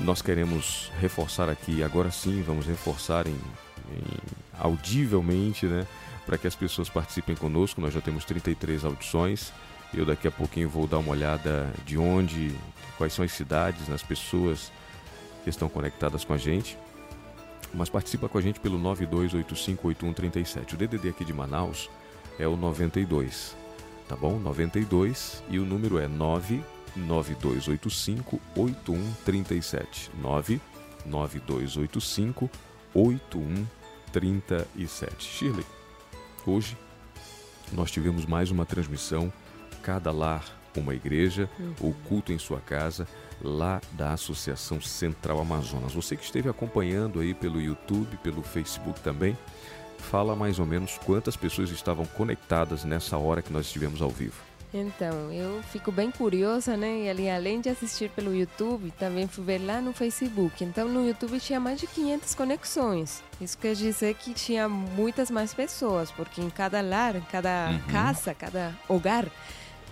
nós queremos reforçar aqui, agora sim, vamos reforçar em, em audivelmente, né? Para que as pessoas participem conosco. Nós já temos 33 audições. Eu daqui a pouquinho vou dar uma olhada de onde, quais são as cidades, nas pessoas que estão conectadas com a gente. Mas participa com a gente pelo 92858137. O DDD aqui de Manaus é o 92, tá bom? 92 e o número é 99285 8137. 99285 8137. Shirley, hoje nós tivemos mais uma transmissão Cada Lar uma Igreja, uhum. o culto em sua casa, lá da Associação Central Amazonas. Você que esteve acompanhando aí pelo YouTube, pelo Facebook também, fala mais ou menos quantas pessoas estavam conectadas nessa hora que nós estivemos ao vivo. Então, eu fico bem curiosa, né? E ali, além de assistir pelo YouTube, também fui ver lá no Facebook. Então, no YouTube tinha mais de 500 conexões. Isso quer dizer que tinha muitas mais pessoas, porque em cada lar, em cada uhum. casa, cada hogar,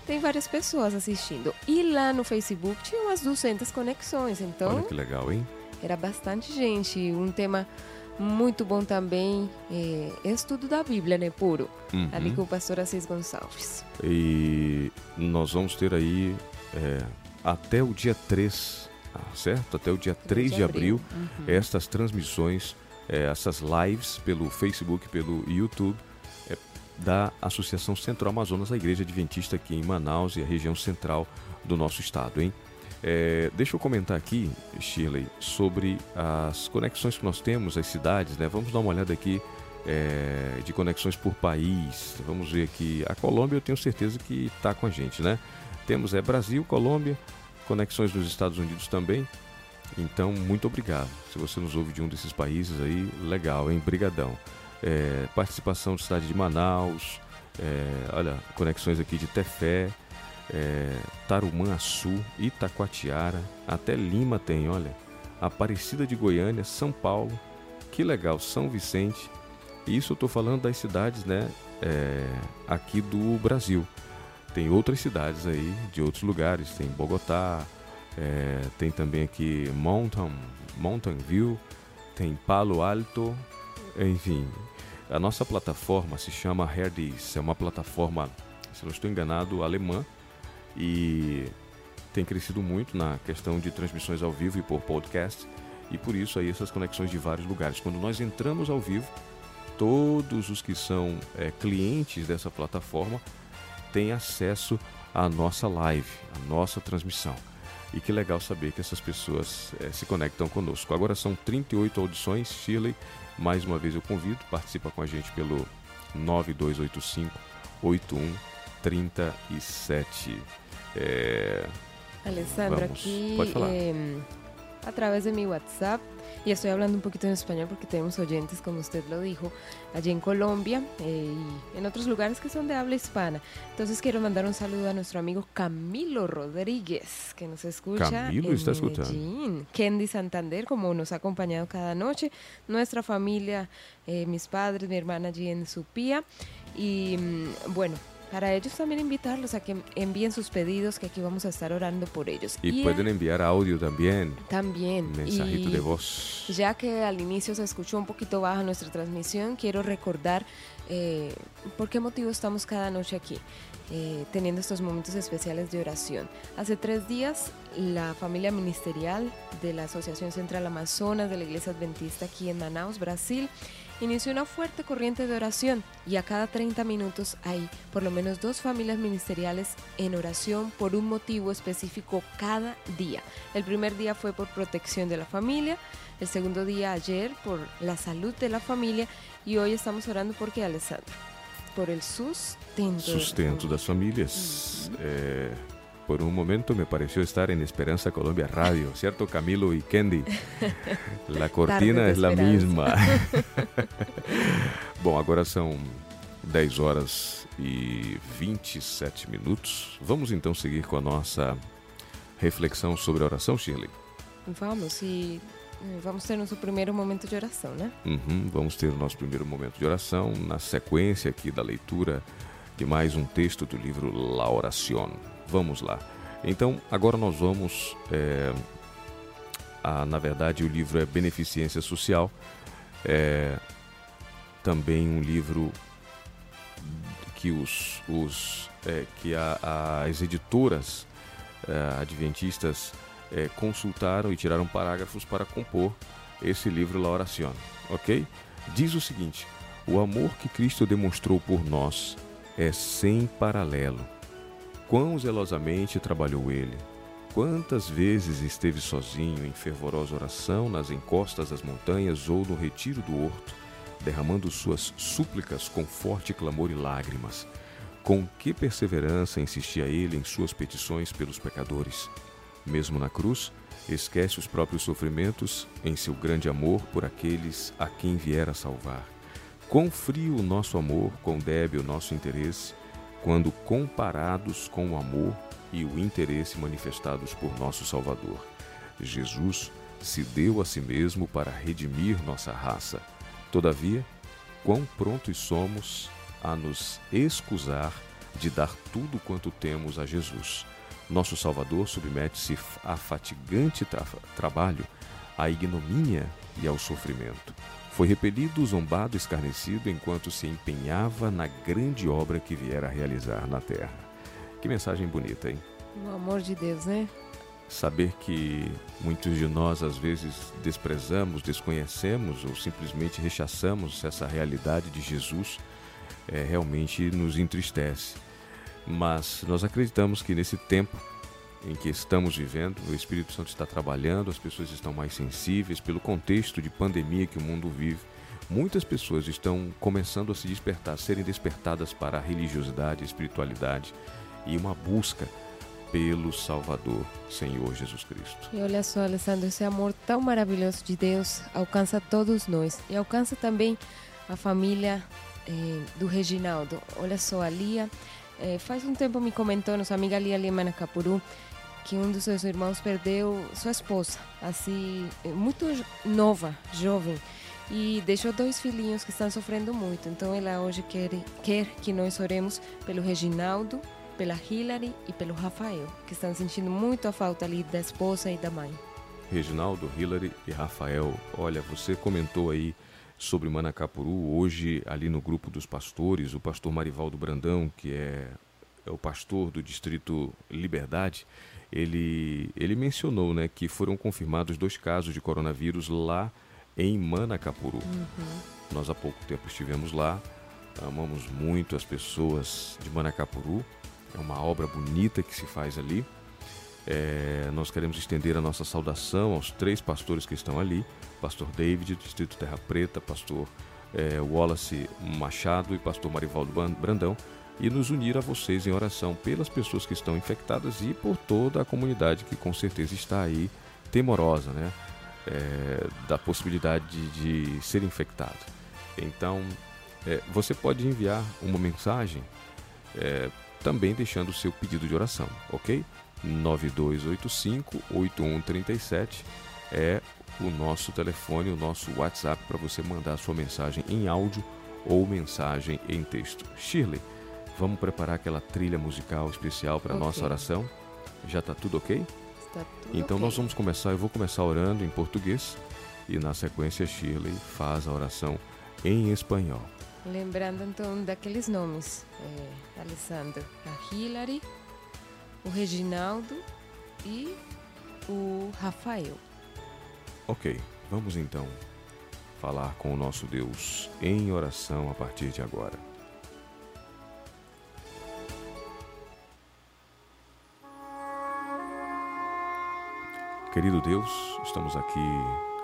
tem várias pessoas assistindo. E lá no Facebook tinha umas 200 conexões. Então, Olha que legal, hein? Era bastante gente. Um tema muito bom também é, estudo da Bíblia, né, puro. Uhum. Ali com o pastor Assis Gonçalves. E nós vamos ter aí é, até o dia 3, ah, certo? Até o dia 3 de abril, abril uhum. estas transmissões, é, essas lives pelo Facebook, pelo YouTube, da Associação Central Amazonas, a Igreja Adventista aqui em Manaus e a região central do nosso estado, hein? É, deixa eu comentar aqui, Shirley, sobre as conexões que nós temos, as cidades, né? Vamos dar uma olhada aqui é, de conexões por país. Vamos ver aqui. A Colômbia eu tenho certeza que está com a gente, né? Temos é Brasil, Colômbia, conexões dos Estados Unidos também. Então, muito obrigado. Se você nos ouve de um desses países aí, legal, hein? Brigadão. É, participação da cidade de Manaus, é, olha, conexões aqui de Tefé, é, Tarumã-Açu, Itacoatiara, até Lima tem, olha. Aparecida de Goiânia, São Paulo, que legal, São Vicente. Isso eu estou falando das cidades, né, é, aqui do Brasil. Tem outras cidades aí, de outros lugares, tem Bogotá, é, tem também aqui Mountain, Mountain View, tem Palo Alto, enfim. A nossa plataforma se chama Herdis, é uma plataforma, se não estou enganado, alemã, e tem crescido muito na questão de transmissões ao vivo e por podcast e por isso aí essas conexões de vários lugares. Quando nós entramos ao vivo, todos os que são é, clientes dessa plataforma têm acesso à nossa live, à nossa transmissão. E que legal saber que essas pessoas é, se conectam conosco. Agora são 38 audições, Shirley. Mais uma vez eu convido, participa com a gente pelo 9285 8137. É... Alessandra, Vamos. aqui eh, a través de mi WhatsApp, y estoy hablando un poquito en español porque tenemos oyentes, como usted lo dijo, allí en Colombia eh, y en otros lugares que son de habla hispana. Entonces quiero mandar un saludo a nuestro amigo Camilo Rodríguez, que nos escucha Camilo en está escuchando. Kendi Santander, como nos ha acompañado cada noche, nuestra familia, eh, mis padres, mi hermana allí en Supía. Y mm, bueno, para ellos también invitarlos a que envíen sus pedidos, que aquí vamos a estar orando por ellos. Y, pueden enviar audio también. También. Mensajito de voz. Ya que al inicio se escuchó un poquito baja nuestra transmisión, quiero recordar eh, por qué motivo estamos cada noche aquí. Eh, teniendo estos momentos especiales de oración. Hace tres días, la familia ministerial de la Asociación Central Amazonas de la Iglesia Adventista aquí en Manaus, Brasil, inició una fuerte corriente de oración y a cada 30 minutos hay por lo menos dos familias ministeriales en oración por un motivo específico cada día. El primer día fue por protección de la familia, el segundo día ayer por la salud de la familia y hoy estamos orando por qué, Alessandro? Por el sustento. Sustento de las familias. Por un momento me pareció estar en Esperanza Colombia Radio, ¿cierto? Camilo y Candy. La cortina es la misma. Bom, agora são 10 horas e 27 minutos. Vamos então seguir com a nossa reflexão sobre a oração, Shirley? Vamos, e eh, vamos ter nosso primeiro momento de oração, né? Uhum, vamos ter o nosso primeiro momento de oração na sequência aqui da leitura de mais um texto do livro La Oración. Vamos lá. Então, agora nós vamos é, a, na verdade, o livro é Beneficência Social. É também um livro que, os, os, é, que a, as editoras é, adventistas é, consultaram e tiraram parágrafos para compor esse livro La Oración, ok? Diz o seguinte: o amor que Cristo demonstrou por nós é sem paralelo. Quão zelosamente trabalhou ele, quantas vezes esteve sozinho em fervorosa oração nas encostas das montanhas ou no retiro do horto, derramando suas súplicas com forte clamor e lágrimas. Com que perseverança insistia ele em suas petições pelos pecadores. Mesmo na cruz, esquece os próprios sofrimentos em seu grande amor por aqueles a quem viera salvar. Quão frio o nosso amor, quão débil o nosso interesse, quando comparados com o amor e o interesse manifestados por nosso Salvador. Jesus se deu a si mesmo para redimir nossa raça. Todavia, quão prontos somos a nos excusar de dar tudo quanto temos a Jesus. Nosso Salvador submete-se a fatigante tra trabalho, à ignomínia e ao sofrimento. Foi repelido, zombado, escarnecido enquanto se empenhava na grande obra que viera a realizar na terra. Que mensagem bonita, hein? O amor de Deus, né? Saber que muitos de nós às vezes desprezamos, desconhecemos ou simplesmente rechaçamos essa realidade de Jesus é, realmente nos entristece. Mas nós acreditamos que nesse tempo em que estamos vivendo, o Espírito Santo está trabalhando, as pessoas estão mais sensíveis pelo contexto de pandemia que o mundo vive. Muitas pessoas estão começando a se despertar, a serem despertadas para a religiosidade, a espiritualidade e uma busca pelo Salvador, Senhor Jesus Cristo. E olha só, Alessandro, esse amor tão maravilhoso de Deus alcança todos nós e alcança também a família eh, do Reginaldo. Olha só, a Lia, eh, faz um tempo me comentou, nossa amiga Lia Lima Capuru, que um dos seus irmãos perdeu sua esposa, assim, eh, muito nova, jovem, e deixou dois filhinhos que estão sofrendo muito. Então ela hoje quer, quer que nós oremos pelo Reginaldo, pela Hillary e pelo Rafael, que estão sentindo muito a falta ali da esposa e da mãe. Reginaldo, Hillary e Rafael, olha, você comentou aí sobre Manacapuru, hoje ali no grupo dos pastores, o pastor Marivaldo Brandão, que é, é o pastor do distrito Liberdade, ele, ele mencionou né, que foram confirmados dois casos de coronavírus lá em Manacapuru. Uhum. Nós há pouco tempo estivemos lá, amamos muito as pessoas de Manacapuru, é uma obra bonita que se faz ali. É, nós queremos estender a nossa saudação aos três pastores que estão ali: Pastor David, Distrito Terra Preta, Pastor é, Wallace Machado e Pastor Marivaldo Brandão, e nos unir a vocês em oração pelas pessoas que estão infectadas e por toda a comunidade que com certeza está aí temorosa, né? É, da possibilidade de, de ser infectado. Então, é, você pode enviar uma mensagem é, também deixando o seu pedido de oração, ok? 9285-8137 é o nosso telefone, o nosso WhatsApp para você mandar sua mensagem em áudio ou mensagem em texto. Shirley, vamos preparar aquela trilha musical especial para a okay. nossa oração? Já está tudo ok? Está tudo então okay. nós vamos começar, eu vou começar orando em português e na sequência Shirley faz a oração em espanhol. Lembrando então daqueles nomes, é, Alessandro, a Hillary, o Reginaldo e o Rafael. Ok, vamos então falar com o nosso Deus em oração a partir de agora. Querido Deus, estamos aqui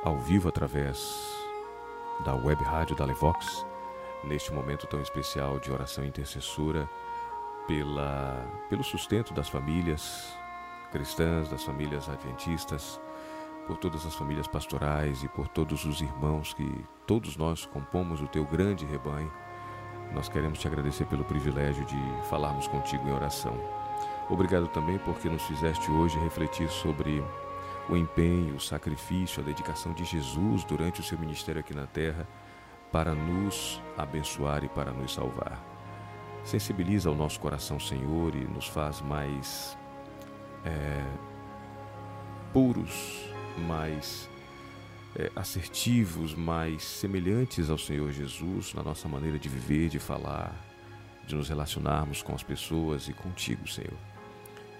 ao vivo através da web rádio da Levox neste momento tão especial de oração intercessora pela, pelo sustento das famílias cristãs, das famílias adventistas, por todas as famílias pastorais e por todos os irmãos que todos nós compomos o teu grande rebanho. Nós queremos te agradecer pelo privilégio de falarmos contigo em oração. Obrigado também porque nos fizeste hoje refletir sobre o empenho, o sacrifício, a dedicação de Jesus durante o seu ministério aqui na terra para nos abençoar e para nos salvar. Sensibiliza o nosso coração, Senhor, e nos faz mais é, puros mais é, assertivos, mais semelhantes ao Senhor Jesus na nossa maneira de viver, de falar, de nos relacionarmos com as pessoas e contigo, Senhor.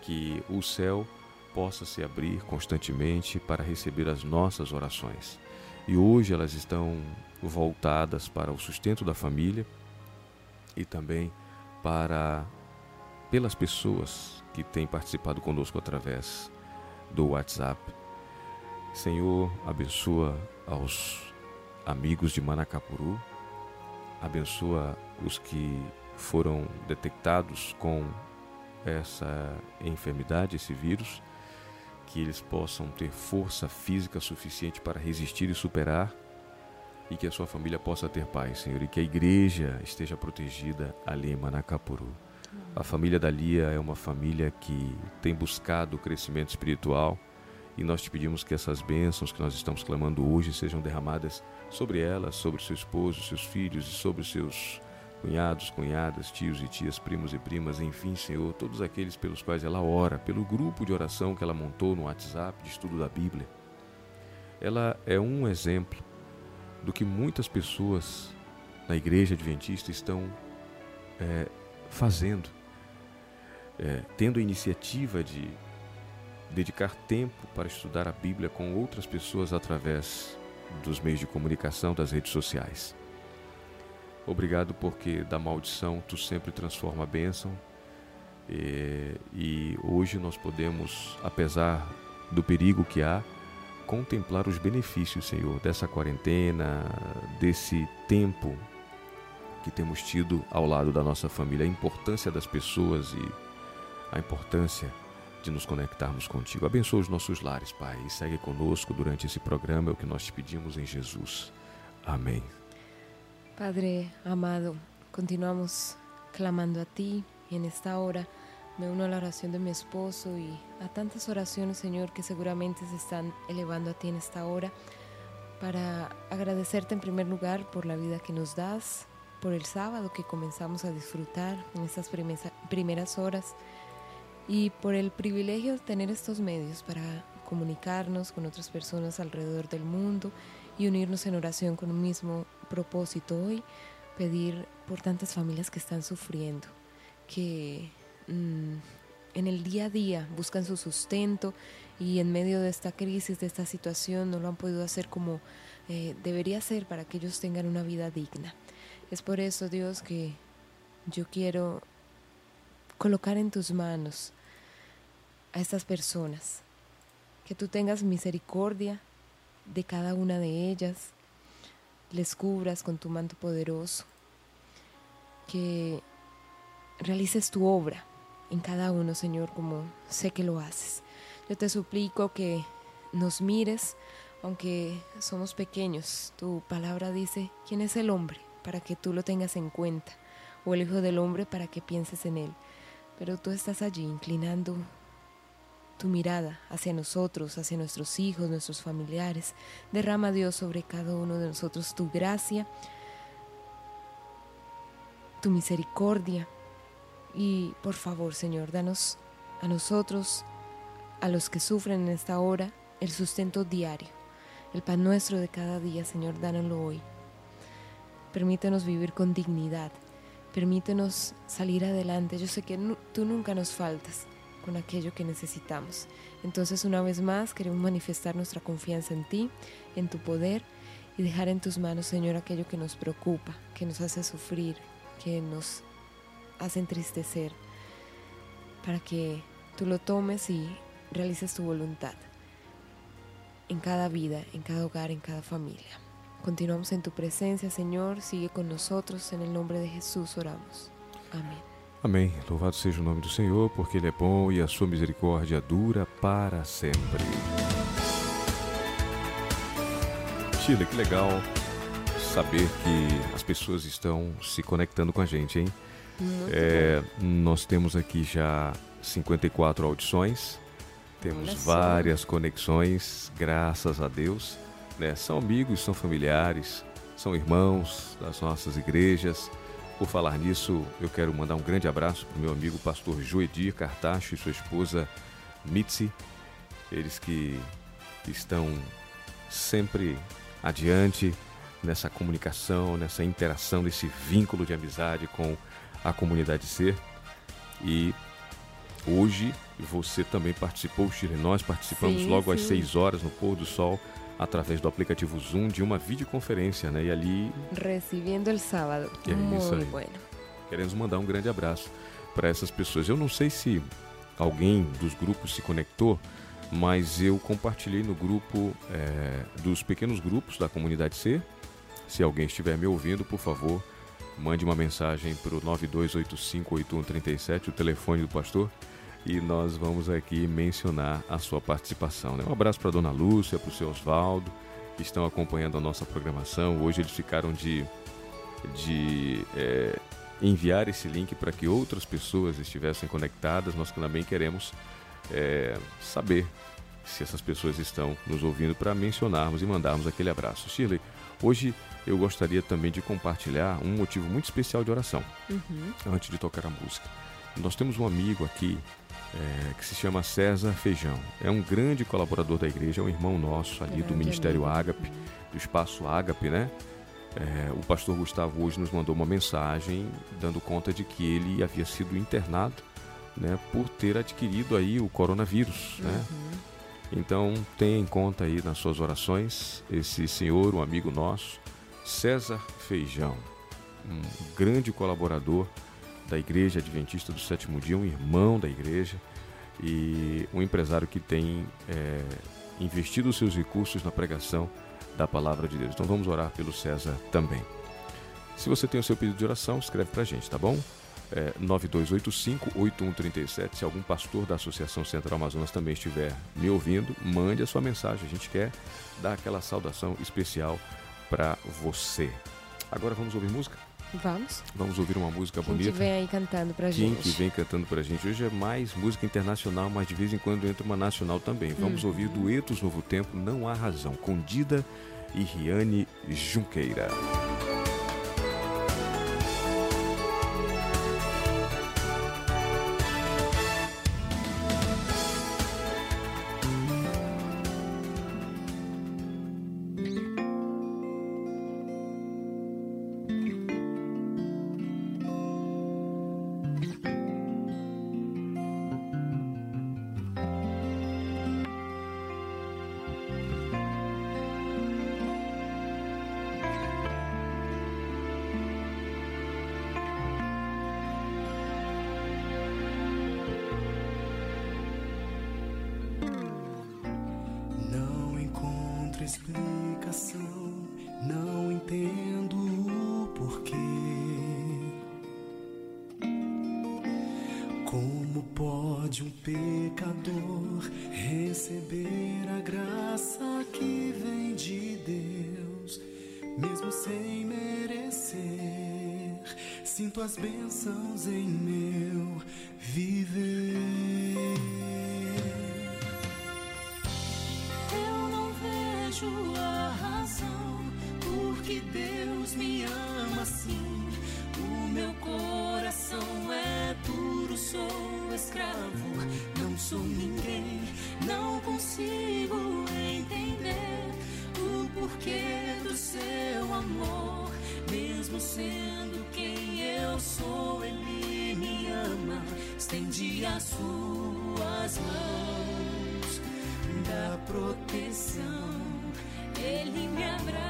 Que o céu possa se abrir constantemente para receber as nossas orações. E hoje elas estão voltadas para o sustento da família e também para pelas pessoas que têm participado conosco através do WhatsApp. Senhor, abençoa aos amigos de Manacapuru, abençoa os que foram detectados com essa enfermidade, esse vírus, que eles possam ter força física suficiente para resistir e superar e que a sua família possa ter paz, Senhor, e que a igreja esteja protegida ali em Manacapuru. A família da Lia é uma família que tem buscado o crescimento espiritual e nós te pedimos que essas bênçãos que nós estamos clamando hoje sejam derramadas sobre ela, sobre seu esposo, seus filhos e sobre seus cunhados, cunhadas, tios e tias, primos e primas, enfim, Senhor, todos aqueles pelos quais ela ora, pelo grupo de oração que ela montou no WhatsApp de estudo da Bíblia. Ela é um exemplo do que muitas pessoas na igreja adventista estão é, fazendo, é, tendo a iniciativa de dedicar tempo para estudar a Bíblia com outras pessoas através dos meios de comunicação, das redes sociais. Obrigado porque da maldição tu sempre transforma a bênção. E, e hoje nós podemos, apesar do perigo que há, contemplar os benefícios, Senhor, dessa quarentena, desse tempo que temos tido ao lado da nossa família, a importância das pessoas e a importância de nos conectarmos contigo. Abençoa os nossos lares, Pai, e segue conosco durante esse programa, é o que nós te pedimos em Jesus. Amém. Padre amado, continuamos clamando a ti en esta hora. Me uno a la oración de mi esposo y a tantas oraciones, Señor, que seguramente se están elevando a ti en esta hora para agradecerte en primer lugar por la vida que nos das, por el sábado que comenzamos a disfrutar en estas primeras horas y por el privilegio de tener estos medios para comunicarnos con otras personas alrededor del mundo y unirnos en oración con un mismo propósito hoy, pedir por tantas familias que están sufriendo, que mm, en el día a día buscan su sustento y en medio de esta crisis, de esta situación, no lo han podido hacer como eh, debería ser para que ellos tengan una vida digna. Es por eso, Dios, que yo quiero colocar en tus manos a estas personas, que tú tengas misericordia de cada una de ellas, les cubras con tu manto poderoso, que realices tu obra en cada uno, Señor, como sé que lo haces. Yo te suplico que nos mires, aunque somos pequeños. Tu palabra dice, ¿quién es el hombre para que tú lo tengas en cuenta? O el Hijo del Hombre para que pienses en él. Pero tú estás allí inclinando tu mirada hacia nosotros, hacia nuestros hijos, nuestros familiares. Derrama Dios sobre cada uno de nosotros tu gracia, tu misericordia. Y por favor, Señor, danos a nosotros, a los que sufren en esta hora, el sustento diario. El pan nuestro de cada día, Señor, dánoslo hoy. Permítenos vivir con dignidad. Permítenos salir adelante. Yo sé que tú nunca nos faltas con aquello que necesitamos. Entonces una vez más queremos manifestar nuestra confianza en ti, en tu poder y dejar en tus manos, Señor, aquello que nos preocupa, que nos hace sufrir, que nos hace entristecer, para que tú lo tomes y realices tu voluntad en cada vida, en cada hogar, en cada familia. Continuamos en tu presencia, Señor. Sigue con nosotros. En el nombre de Jesús oramos. Amén. Amém. Louvado seja o nome do Senhor, porque Ele é bom e a sua misericórdia dura para sempre. Chile, que legal saber que as pessoas estão se conectando com a gente, hein? É, nós temos aqui já 54 audições, temos várias conexões, graças a Deus. Né? São amigos, são familiares, são irmãos das nossas igrejas. Por falar nisso, eu quero mandar um grande abraço para o meu amigo pastor Joedir Cartacho e sua esposa Mitzi, eles que estão sempre adiante nessa comunicação, nessa interação, nesse vínculo de amizade com a comunidade Ser. E hoje você também participou, Chile. Nós participamos sim, logo sim. às 6 horas no pôr do sol através do aplicativo Zoom de uma videoconferência, né? E ali recebendo o sábado. É Muito aí. bueno. Queremos mandar um grande abraço para essas pessoas. Eu não sei se alguém dos grupos se conectou, mas eu compartilhei no grupo é, dos pequenos grupos da comunidade C. Se alguém estiver me ouvindo, por favor, mande uma mensagem para o 92858137, o telefone do pastor, e nós vamos aqui mencionar a sua participação. Né? Um abraço para a dona Lúcia, para o seu Oswaldo, que estão acompanhando a nossa programação. Hoje eles ficaram de, de é, enviar esse link para que outras pessoas estivessem conectadas. Nós também queremos é, saber se essas pessoas estão nos ouvindo para mencionarmos e mandarmos aquele abraço. Shirley, hoje eu gostaria também de compartilhar um motivo muito especial de oração, uhum. antes de tocar a música. Nós temos um amigo aqui é, que se chama César Feijão. É um grande colaborador da igreja, é um irmão nosso ali do Ministério Ágape, do Espaço Ágape, né? É, o pastor Gustavo hoje nos mandou uma mensagem dando conta de que ele havia sido internado né, por ter adquirido aí o coronavírus, né? uhum. né? Então tenha em conta aí nas suas orações esse senhor, um amigo nosso, César Feijão, um grande colaborador da Igreja Adventista do Sétimo Dia, um irmão da igreja e um empresário que tem é, investido os seus recursos na pregação da palavra de Deus. Então vamos orar pelo César também. Se você tem o seu pedido de oração, escreve para a gente, tá bom? É, 9285-8137. Se algum pastor da Associação Central Amazonas também estiver me ouvindo, mande a sua mensagem. A gente quer dar aquela saudação especial para você. Agora vamos ouvir música? Vamos. Vamos ouvir uma música Quem bonita. Quem vem aí cantando pra gente. Quem que vem cantando pra gente. Hoje é mais música internacional, mas de vez em quando entra uma nacional também. Vamos uhum. ouvir Duetos Novo Tempo, Não Há Razão, com Dida e Riane Junqueira. Ferem as vontades de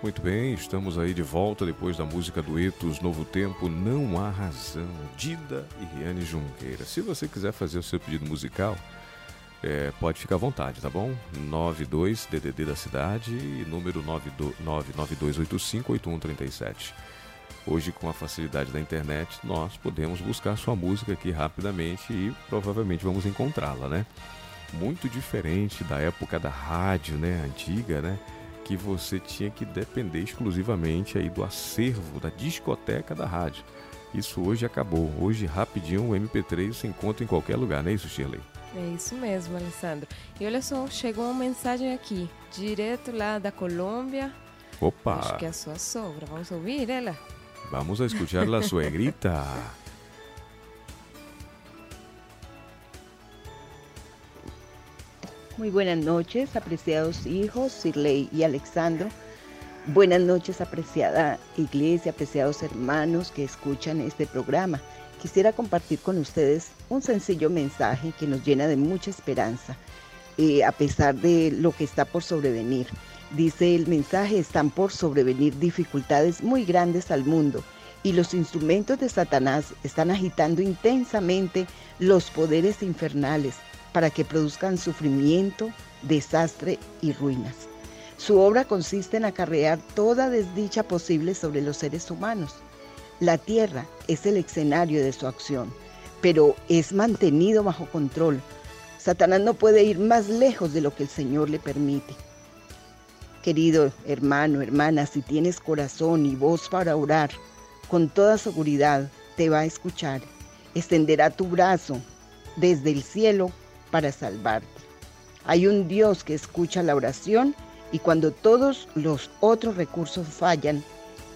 Muito bem, estamos aí de volta depois da música duetos Novo Tempo, Não Há Razão, Dida e Riane Junqueira. Se você quiser fazer o seu pedido musical, é, pode ficar à vontade, tá bom? 92 DDD da cidade e número 992858137. Hoje, com a facilidade da internet, nós podemos buscar sua música aqui rapidamente e provavelmente vamos encontrá-la, né? Muito diferente da época da rádio, né? Antiga, né? Que você tinha que depender exclusivamente aí do acervo, da discoteca da rádio. Isso hoje acabou. Hoje, rapidinho, o MP3 se encontra em qualquer lugar, não é isso, Shirley? É isso mesmo, Alessandro. E olha só, chegou uma mensagem aqui, direto lá da Colômbia. Opa! Acho que é a sua sogra. Vamos ouvir ela? Vamos a escuchar a suegrita. Muy buenas noches, apreciados hijos, Sirley y Alexandro. Buenas noches, apreciada iglesia, apreciados hermanos que escuchan este programa. Quisiera compartir con ustedes un sencillo mensaje que nos llena de mucha esperanza, eh, a pesar de lo que está por sobrevenir. Dice el mensaje, están por sobrevenir dificultades muy grandes al mundo y los instrumentos de Satanás están agitando intensamente los poderes infernales para que produzcan sufrimiento, desastre y ruinas. Su obra consiste en acarrear toda desdicha posible sobre los seres humanos. La tierra es el escenario de su acción, pero es mantenido bajo control. Satanás no puede ir más lejos de lo que el Señor le permite. Querido hermano, hermana, si tienes corazón y voz para orar, con toda seguridad te va a escuchar. Extenderá tu brazo desde el cielo para salvarte. Hay un Dios que escucha la oración y cuando todos los otros recursos fallan,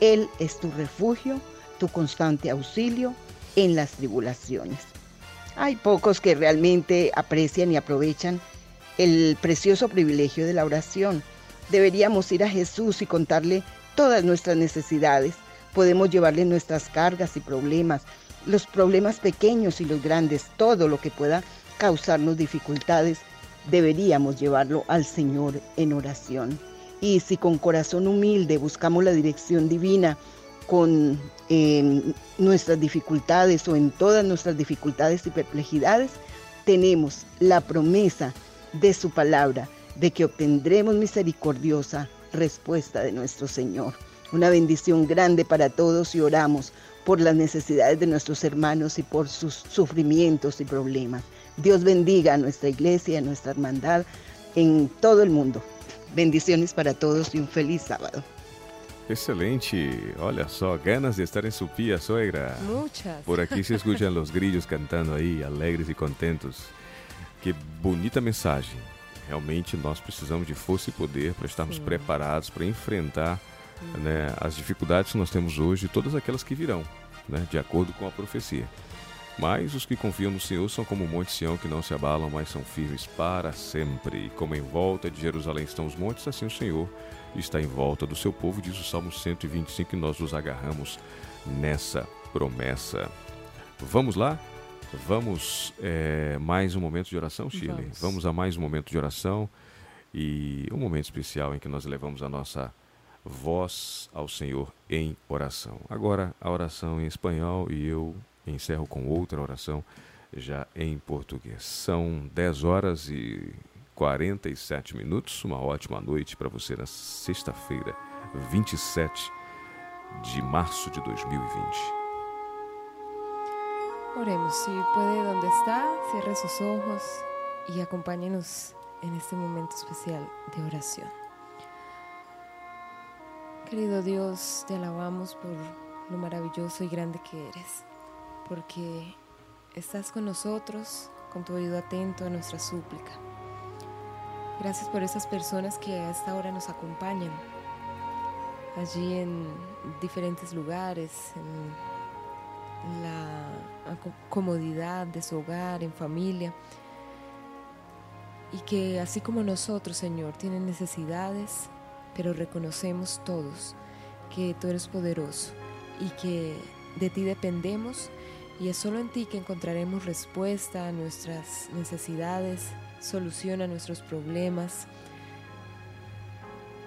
Él es tu refugio, tu constante auxilio en las tribulaciones. Hay pocos que realmente aprecian y aprovechan el precioso privilegio de la oración. Deberíamos ir a Jesús y contarle todas nuestras necesidades. Podemos llevarle nuestras cargas y problemas, los problemas pequeños y los grandes, todo lo que pueda causarnos dificultades, deberíamos llevarlo al Señor en oración. Y si con corazón humilde buscamos la dirección divina con em, nuestras dificultades o en todas nuestras dificultades y perplejidades, tenemos la promesa de su palabra de que obtendremos misericordiosa respuesta de nuestro Señor. Una bendición grande para todos y oramos por las necesidades de nuestros hermanos y por sus sufrimientos y problemas. Dios bendiga a nuestra iglesia, a nuestra hermandad en todo el mundo. Bendiciones para todos y un feliz sábado. Excelente, olha só, ganas de estar em Supia, sogra. Muchas. Por aqui se escutam os grilhos cantando aí, alegres e contentos. Que bonita mensagem. Realmente nós precisamos de força e poder para estarmos Sim. preparados para enfrentar né, as dificuldades que nós temos hoje e todas aquelas que virão, né, de acordo com a profecia. Mas os que confiam no Senhor são como o monte Sião que não se abalam, mas são firmes para sempre. E como em volta de Jerusalém estão os montes, assim o Senhor está em volta do seu povo, diz o Salmo 125, e nós nos agarramos nessa promessa. Vamos lá? Vamos é, mais um momento de oração, Chile? Vamos. Vamos a mais um momento de oração e um momento especial em que nós levamos a nossa voz ao Senhor em oração. Agora a oração em espanhol e eu encerro com outra oração já em português. São 10 horas e 47 minutos. Uma ótima noite para você na sexta-feira, 27 de março de 2020. Oremos, si puede donde está, cierre sus ojos y acompáñenos en este momento especial de oración. Querido Dios, te alabamos por lo maravilloso y grande que eres, porque estás con nosotros, con tu oído atento a nuestra súplica. Gracias por esas personas que a esta hora nos acompañan, allí en diferentes lugares, en la comodidad de su hogar, en familia, y que así como nosotros, Señor, tienen necesidades, pero reconocemos todos que tú eres poderoso y que de ti dependemos y es solo en ti que encontraremos respuesta a nuestras necesidades, solución a nuestros problemas.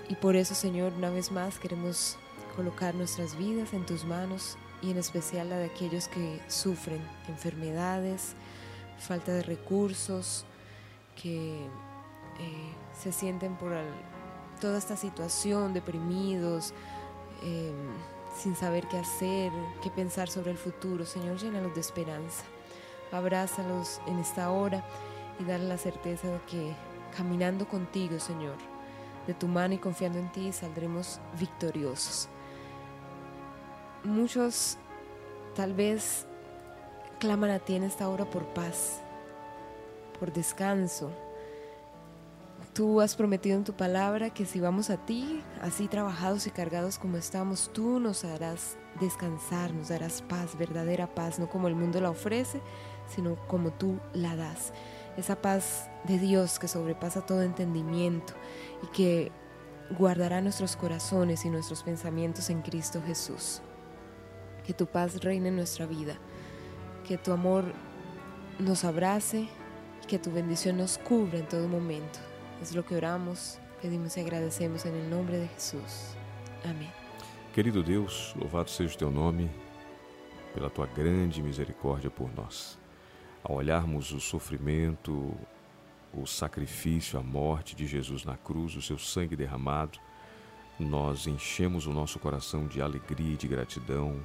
Y por eso, Señor, una vez más queremos colocar nuestras vidas en tus manos y en especial la de aquellos que sufren enfermedades, falta de recursos, que eh, se sienten por toda esta situación, deprimidos, em, sin saber qué hacer, qué pensar sobre el futuro. Señor, llénalos de esperanza. Abrázalos en esta hora y dale la certeza de que caminando contigo, Señor, de tu mano y confiando en ti, saldremos victoriosos. Muchos tal vez claman a ti en esta hora por paz, por descanso, Tú has prometido en tu palabra que si vamos a ti, así trabajados y cargados como estamos, tú nos harás descansar, nos darás paz, verdadera paz, no como el mundo la ofrece, sino como tú la das. Esa paz de Dios que sobrepasa todo entendimiento y que guardará nuestros corazones y nuestros pensamientos en Cristo Jesús. Que tu paz reine en nuestra vida, que tu amor nos abrace y que tu bendición nos cubra en todo momento. Es lo que oramos, pedimos e agradecemos em nome de Jesus. Amém. Querido Deus, louvado seja o teu nome pela tua grande misericórdia por nós. Ao olharmos o sofrimento, o sacrifício, a morte de Jesus na cruz, o seu sangue derramado, nós enchemos o nosso coração de alegria e de gratidão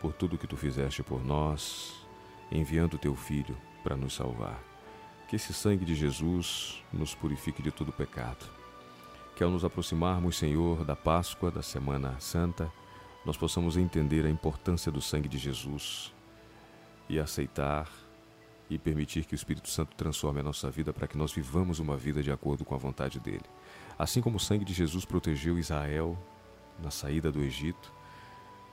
por tudo que tu fizeste por nós, enviando o teu filho para nos salvar. Que esse sangue de Jesus nos purifique de todo pecado. Que ao nos aproximarmos, Senhor, da Páscoa, da Semana Santa, nós possamos entender a importância do sangue de Jesus e aceitar e permitir que o Espírito Santo transforme a nossa vida para que nós vivamos uma vida de acordo com a vontade dele. Assim como o sangue de Jesus protegeu Israel na saída do Egito,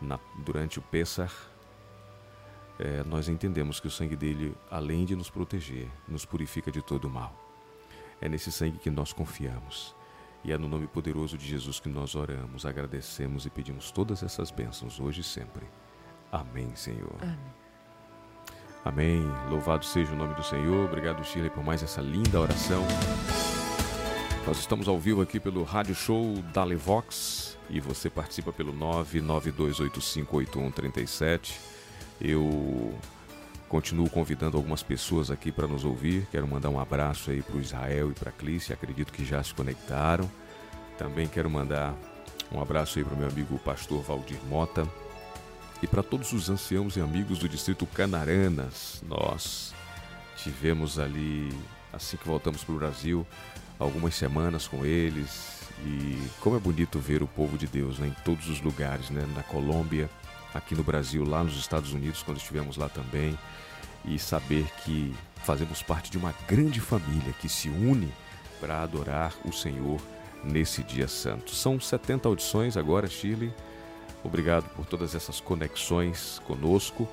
na, durante o Pêssar, é, nós entendemos que o sangue dele, além de nos proteger, nos purifica de todo o mal. É nesse sangue que nós confiamos. E é no nome poderoso de Jesus que nós oramos, agradecemos e pedimos todas essas bênçãos hoje e sempre. Amém, Senhor. Amém. Amém. Louvado seja o nome do Senhor. Obrigado, Shirley, por mais essa linda oração. Nós estamos ao vivo aqui pelo Rádio Show da Levox e você participa pelo 992858137. Eu continuo convidando algumas pessoas aqui para nos ouvir. Quero mandar um abraço aí para o Israel e para a Clícia, acredito que já se conectaram. Também quero mandar um abraço aí para o meu amigo pastor Valdir Mota e para todos os anciãos e amigos do distrito Canaranas. Nós tivemos ali, assim que voltamos para o Brasil, algumas semanas com eles e como é bonito ver o povo de Deus né, em todos os lugares, né, na Colômbia, aqui no Brasil, lá nos Estados Unidos, quando estivemos lá também, e saber que fazemos parte de uma grande família que se une para adorar o Senhor nesse dia santo. São 70 audições agora, Shirley. Obrigado por todas essas conexões conosco.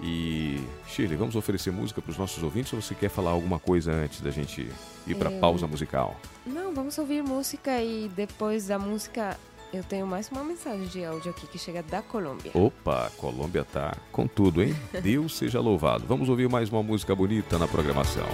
E, Shirley, vamos oferecer música para os nossos ouvintes ou você quer falar alguma coisa antes da gente ir para a pausa musical? Não, vamos ouvir música e depois da música eu tenho mais uma mensagem de áudio aqui que chega da Colômbia. Opa, Colômbia tá com tudo, hein? Deus seja louvado. Vamos ouvir mais uma música bonita na programação.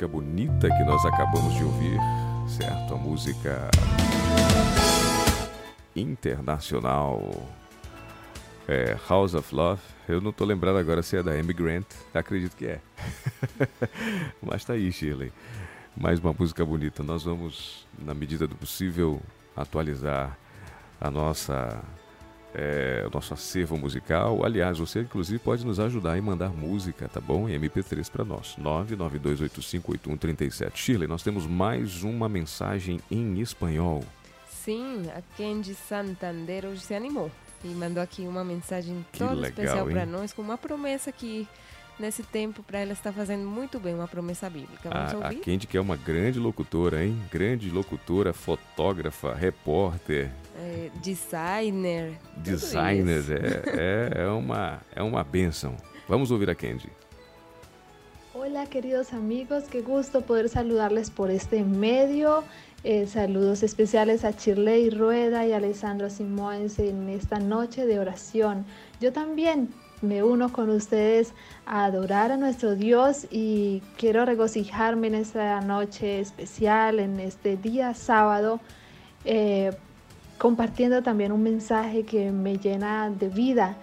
Música bonita que nós acabamos de ouvir, certo? A música internacional é, House of Love. Eu não estou lembrado agora se é da Amy Grant, acredito que é. Mas tá aí, Shirley. Mais uma música bonita. Nós vamos, na medida do possível, atualizar a nossa é, o nosso acervo musical. Aliás, você inclusive pode nos ajudar e mandar música, tá bom? Em MP3 para nós. 992858137. Shirley, nós temos mais uma mensagem em espanhol. Sim, a Kenji Santander hoje se animou e mandou aqui uma mensagem toda especial para nós, com uma promessa que nesse tempo para ela está fazendo muito bem uma promessa bíblica. Vamos a, ouvir? A Kendi que é uma grande locutora, hein? Grande locutora, fotógrafa, repórter. É, designer. Designer, é, é, é, uma, é uma benção. Vamos ouvir a Kendi. Hola queridos amigos, qué gusto poder saludarles por este medio. Eh, saludos especiales a Chirley Rueda y Alessandro Simóens en esta noche de oración. Yo también me uno con ustedes a adorar a nuestro Dios y quiero regocijarme en esta noche especial, en este día sábado, eh, compartiendo también un mensaje que me llena de vida.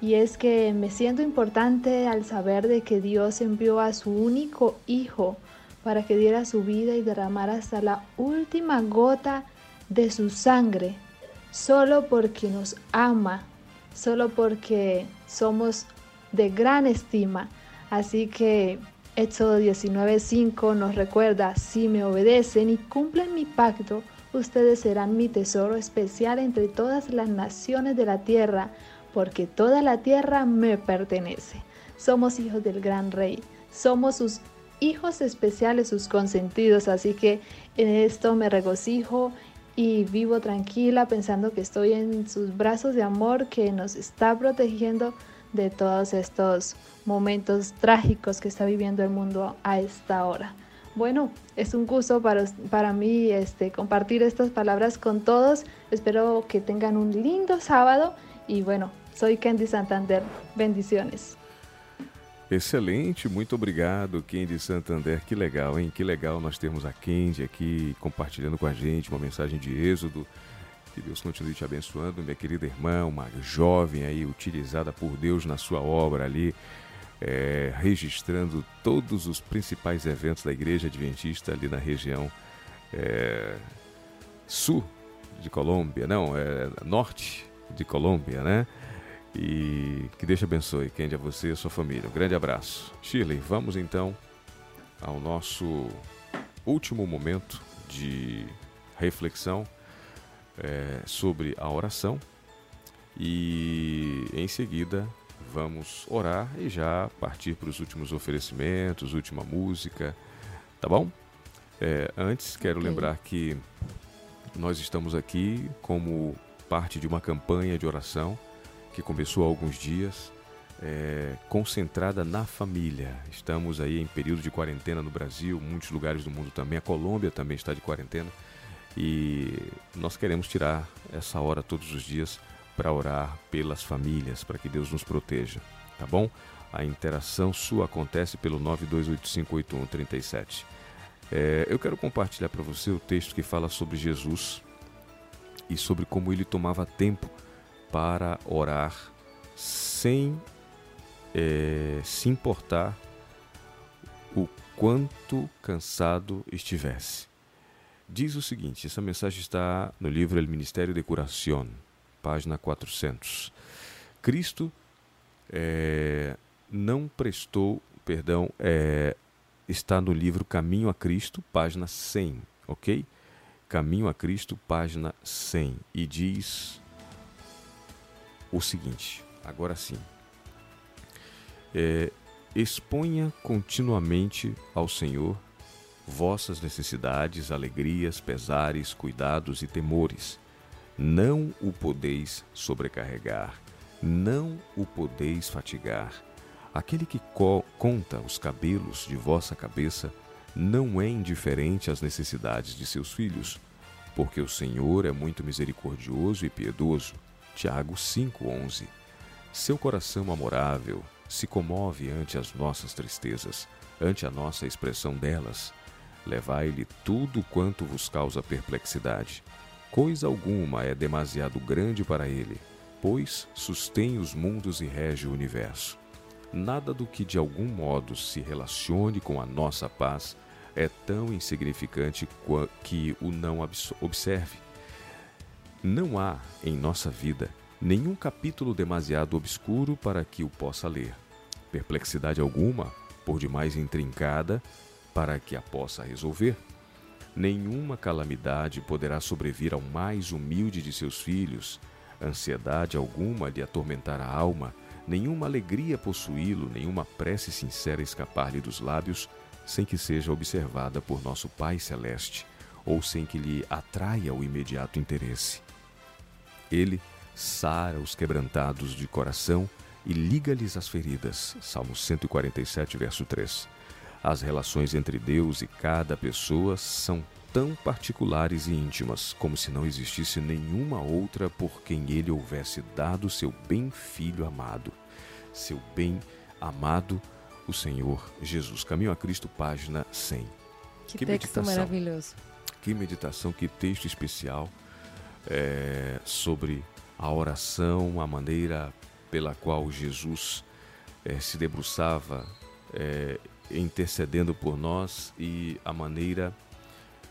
Y es que me siento importante al saber de que Dios envió a su único Hijo para que diera su vida y derramara hasta la última gota de su sangre, solo porque nos ama, solo porque somos de gran estima. Así que Éxodo 19:5 nos recuerda, si me obedecen y cumplen mi pacto, ustedes serán mi tesoro especial entre todas las naciones de la tierra, porque toda la tierra me pertenece. Somos hijos del gran rey, somos sus hijos especiales, sus consentidos. Así que en esto me regocijo y vivo tranquila pensando que estoy en sus brazos de amor que nos está protegiendo de todos estos momentos trágicos que está viviendo el mundo a esta hora. Bueno, es un gusto para, para mí este, compartir estas palabras con todos. Espero que tengan un lindo sábado y bueno, soy Candy Santander. Bendiciones. Excelente, muito obrigado, Kendi Santander. Que legal, hein? Que legal nós termos a Kendi aqui compartilhando com a gente uma mensagem de êxodo. Que Deus continue te abençoando, minha querida irmã, uma jovem aí utilizada por Deus na sua obra ali, é, registrando todos os principais eventos da Igreja Adventista ali na região é, sul de Colômbia, não, é norte de Colômbia, né? E que Deus te abençoe, Kendi, a você e a sua família. Um grande abraço. Shirley, vamos então ao nosso último momento de reflexão é, sobre a oração. E em seguida vamos orar e já partir para os últimos oferecimentos, última música, tá bom? É, antes, quero okay. lembrar que nós estamos aqui como parte de uma campanha de oração que começou há alguns dias, é, concentrada na família. Estamos aí em período de quarentena no Brasil, muitos lugares do mundo também. A Colômbia também está de quarentena. E nós queremos tirar essa hora todos os dias para orar pelas famílias, para que Deus nos proteja, tá bom? A interação sua acontece pelo 92858137. É, eu quero compartilhar para você o texto que fala sobre Jesus e sobre como ele tomava tempo para orar sem é, se importar o quanto cansado estivesse. Diz o seguinte: essa mensagem está no livro El Ministério de Curación, página 400. Cristo é, não prestou, perdão, é, está no livro Caminho a Cristo, página 100, ok? Caminho a Cristo, página 100, e diz o seguinte, agora sim. É, exponha continuamente ao Senhor vossas necessidades, alegrias, pesares, cuidados e temores. Não o podeis sobrecarregar, não o podeis fatigar. Aquele que co conta os cabelos de vossa cabeça não é indiferente às necessidades de seus filhos, porque o Senhor é muito misericordioso e piedoso Tiago 5:11. Seu coração amorável se comove ante as nossas tristezas, ante a nossa expressão delas. Levai-lhe tudo quanto vos causa perplexidade. Coisa alguma é demasiado grande para ele, pois sustém os mundos e rege o universo. Nada do que de algum modo se relacione com a nossa paz é tão insignificante que o não observe. Não há em nossa vida nenhum capítulo demasiado obscuro para que o possa ler, perplexidade alguma, por demais intrincada, para que a possa resolver. Nenhuma calamidade poderá sobrevir ao mais humilde de seus filhos, ansiedade alguma lhe atormentar a alma, nenhuma alegria possuí-lo, nenhuma prece sincera escapar-lhe dos lábios, sem que seja observada por nosso Pai Celeste, ou sem que lhe atraia o imediato interesse. Ele sara os quebrantados de coração e liga-lhes as feridas. Salmo 147, verso 3. As relações entre Deus e cada pessoa são tão particulares e íntimas, como se não existisse nenhuma outra por quem ele houvesse dado seu bem filho amado. Seu bem amado, o Senhor Jesus. Caminho a Cristo, página 100. Que, que texto meditação. maravilhoso. Que meditação, que texto especial é, sobre a oração, a maneira pela qual Jesus é, se debruçava é, intercedendo por nós e a maneira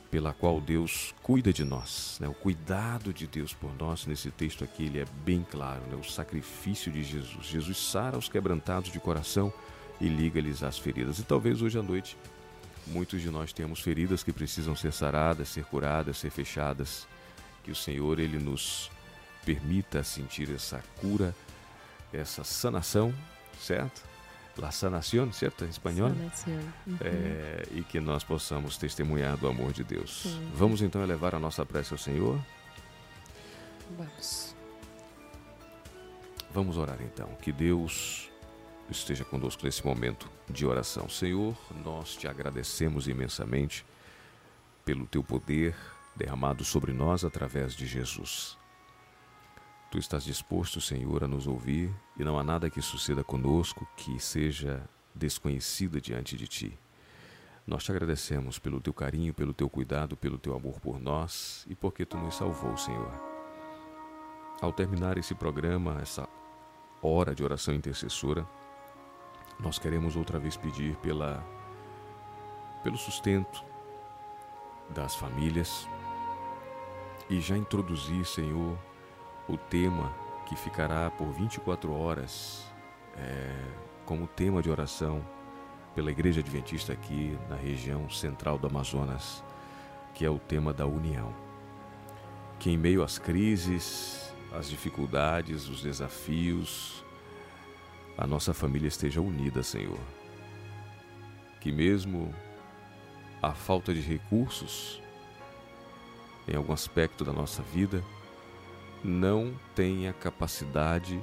pela qual Deus cuida de nós. Né? O cuidado de Deus por nós, nesse texto aqui, ele é bem claro, né? o sacrifício de Jesus. Jesus sara os quebrantados de coração e liga-lhes as feridas. E talvez hoje à noite muitos de nós temos feridas que precisam ser saradas, ser curadas, ser fechadas. Que o Senhor ele nos permita sentir essa cura, essa sanação, certo? La sanación, certo? Em espanhol? Uhum. É, e que nós possamos testemunhar do amor de Deus. Sim. Vamos então elevar a nossa prece ao Senhor? Vamos. Vamos orar então. Que Deus esteja conosco nesse momento de oração. Senhor, nós te agradecemos imensamente pelo teu poder derramado sobre nós através de Jesus. Tu estás disposto, Senhor, a nos ouvir e não há nada que suceda conosco que seja desconhecida diante de Ti. Nós te agradecemos pelo teu carinho, pelo teu cuidado, pelo teu amor por nós e porque tu nos salvou, Senhor. Ao terminar esse programa, essa hora de oração intercessora, nós queremos outra vez pedir pela pelo sustento das famílias e já introduzir, Senhor, o tema que ficará por 24 horas é, como tema de oração pela Igreja Adventista aqui na região central do Amazonas, que é o tema da união. Que em meio às crises, às dificuldades, os desafios, a nossa família esteja unida, Senhor. Que mesmo a falta de recursos em algum aspecto da nossa vida, não tenha capacidade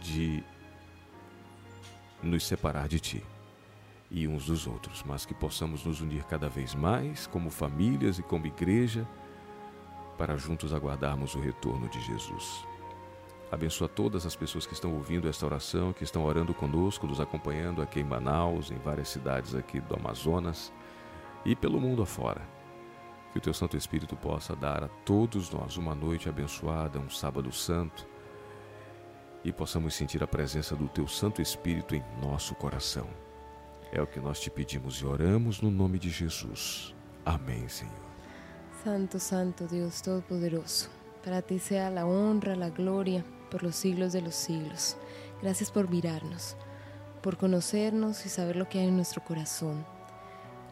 de nos separar de Ti e uns dos outros, mas que possamos nos unir cada vez mais como famílias e como igreja para juntos aguardarmos o retorno de Jesus. Abençoa todas as pessoas que estão ouvindo esta oração, que estão orando conosco, nos acompanhando aqui em Manaus, em várias cidades aqui do Amazonas e pelo mundo afora. Que o teu Santo Espírito possa dar a todos nós uma noite abençoada, um sábado santo, e possamos sentir a presença do teu Santo Espírito em nosso coração. É o que nós te pedimos e oramos no nome de Jesus. Amém, Senhor. Santo, Santo Deus Todo-Poderoso, para ti sea la honra, la gloria por los siglos de los siglos. Gracias por mirarnos, por conocernos y saber lo que hay en nuestro corazón.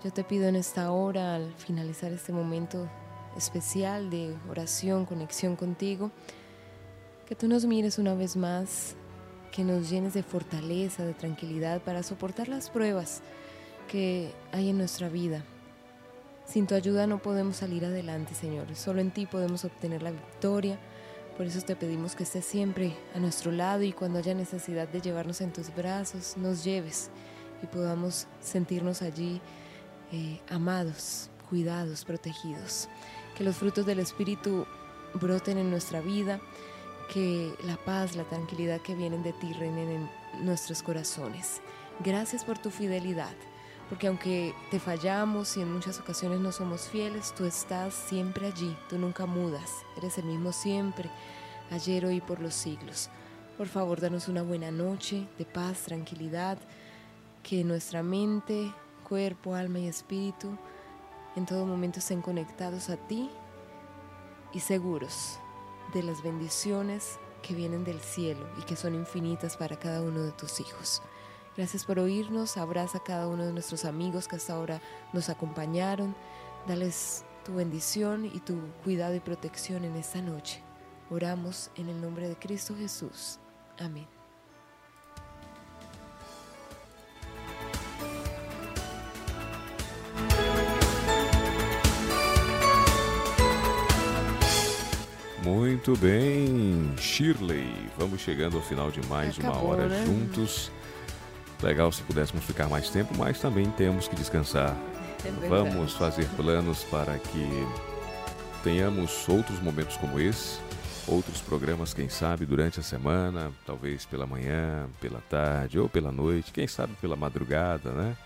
Yo te pido en esta hora, al finalizar este momento especial de oración, conexión contigo, que tú nos mires una vez más, que nos llenes de fortaleza, de tranquilidad para soportar las pruebas que hay en nuestra vida. Sin tu ayuda no podemos salir adelante, Señor. Solo en ti podemos obtener la victoria. Por eso te pedimos que estés siempre a nuestro lado y cuando haya necesidad de llevarnos en tus brazos, nos lleves y podamos sentirnos allí eh, amados, cuidados, protegidos. Que los frutos del Espíritu broten en nuestra vida, que la paz, la tranquilidad que vienen de ti reinen en nuestros corazones. Gracias por tu fidelidad, porque aunque te fallamos y en muchas ocasiones no somos fieles, tú estás siempre allí, tú nunca mudas, eres el mismo siempre, ayer, hoy y por los siglos. Por favor, danos una buena noche de paz, tranquilidad, que nuestra mente, cuerpo, alma y espíritu en todo momento estén conectados a ti y seguros de las bendiciones que vienen del cielo y que son infinitas para cada uno de tus hijos. Gracias por oírnos, abraza a cada uno de nuestros amigos que hasta ahora nos acompañaron, dales tu bendición y tu cuidado y protección en esta noche. Oramos en el nombre de Cristo Jesús. Amén. Muito bem, Shirley. Vamos chegando ao final de mais Acabou, uma hora né? juntos. Legal se pudéssemos ficar mais tempo, mas também temos que descansar. É Vamos fazer planos para que tenhamos outros momentos como esse, outros programas, quem sabe, durante a semana, talvez pela manhã, pela tarde ou pela noite, quem sabe pela madrugada, né?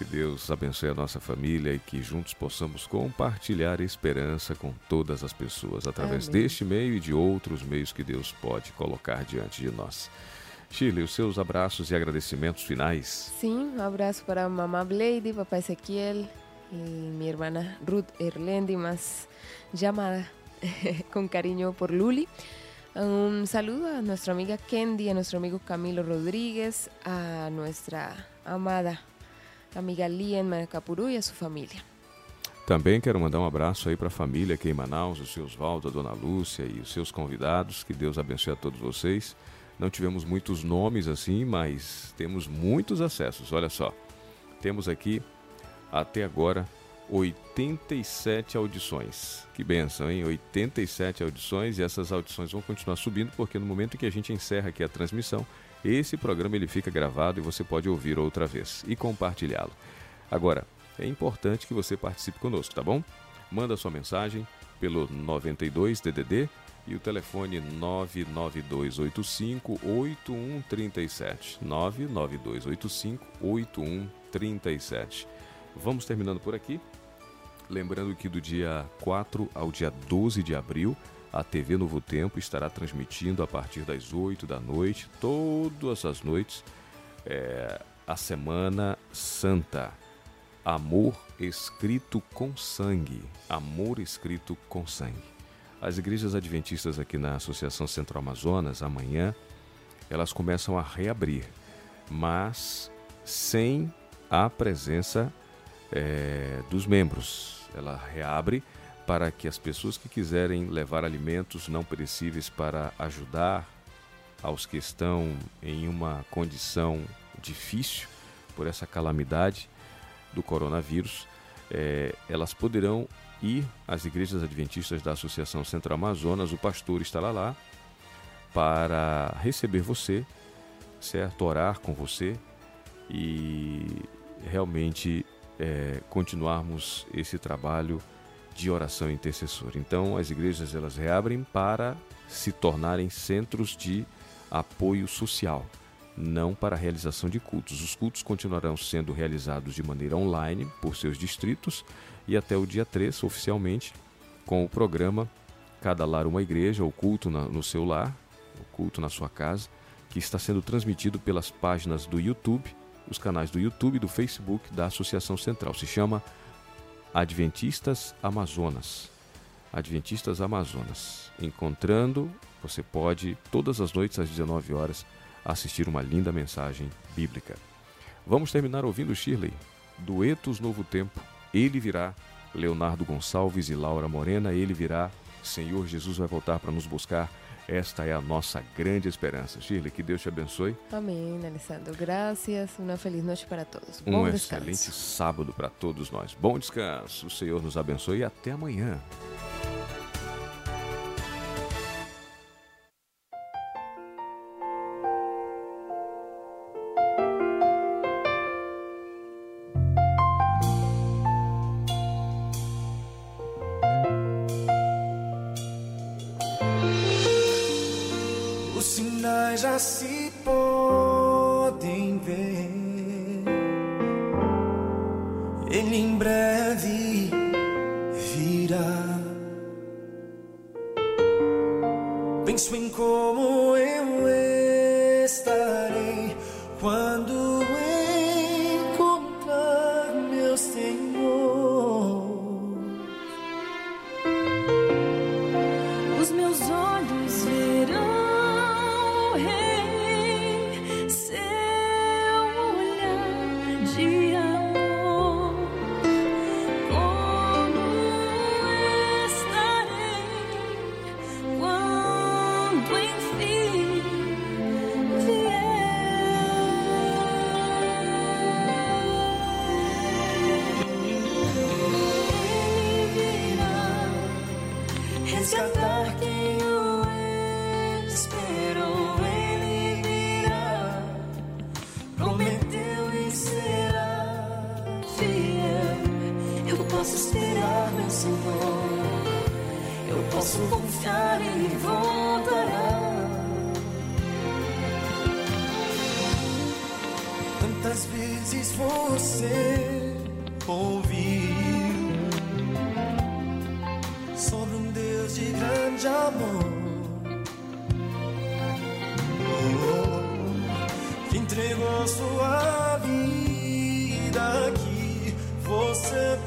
Que Deus abençoe a nossa família e que juntos possamos compartilhar esperança com todas as pessoas através Amém. deste meio e de outros meios que Deus pode colocar diante de nós. Shirley, os seus abraços e agradecimentos finais. Sim, um abraço para a mamá Blade, papai Ezequiel e minha irmã Ruth Erlendi, mas chamada com carinho por Luli. Un saludo a nuestra amiga Kendi, a nuestro amigo Camilo Rodríguez, a nuestra amada amiga Lien Manacapuru e a sua família. Também quero mandar um abraço aí para a família aqui em Manaus, o seu Oswaldo, a dona Lúcia e os seus convidados. Que Deus abençoe a todos vocês. Não tivemos muitos nomes assim, mas temos muitos acessos. Olha só, temos aqui até agora 87 audições. Que benção, hein? 87 audições e essas audições vão continuar subindo porque no momento que a gente encerra aqui a transmissão, esse programa ele fica gravado e você pode ouvir outra vez e compartilhá-lo. Agora, é importante que você participe conosco, tá bom? Manda sua mensagem pelo 92 DDD e o telefone 99285 8137. 99285 8137. Vamos terminando por aqui. Lembrando que do dia 4 ao dia 12 de abril a TV Novo Tempo estará transmitindo a partir das 8 da noite, todas as noites, é, a Semana Santa. Amor escrito com sangue. Amor escrito com sangue. As igrejas adventistas aqui na Associação Centro Amazonas, amanhã, elas começam a reabrir, mas sem a presença é, dos membros. Ela reabre para que as pessoas que quiserem levar alimentos não perecíveis para ajudar aos que estão em uma condição difícil por essa calamidade do coronavírus, é, elas poderão ir às igrejas adventistas da Associação Centro Amazonas. O pastor estará lá para receber você, certo? Orar com você e realmente é, continuarmos esse trabalho de oração intercessora. Então, as igrejas elas reabrem para se tornarem centros de apoio social, não para a realização de cultos. Os cultos continuarão sendo realizados de maneira online por seus distritos e até o dia 3, oficialmente, com o programa Cada Lar uma Igreja, o culto na, no seu lar, o culto na sua casa, que está sendo transmitido pelas páginas do YouTube, os canais do YouTube e do Facebook da Associação Central. Se chama Adventistas Amazonas. Adventistas Amazonas. Encontrando, você pode, todas as noites às 19 horas, assistir uma linda mensagem bíblica. Vamos terminar ouvindo Shirley, Duetos Novo Tempo, Ele Virá, Leonardo Gonçalves e Laura Morena, Ele Virá, Senhor Jesus vai voltar para nos buscar esta é a nossa grande esperança. Shirley, que Deus te abençoe. Amém, Alessandro. Graças. Uma feliz noite para todos. Um excelente sábado para todos nós. Bom descanso. O Senhor nos abençoe e até amanhã. posso esperar, meu Senhor. Eu posso confiar em voltará. Tantas vezes você ouviu sobre um Deus de grande amor que entregou sua vida aqui. Você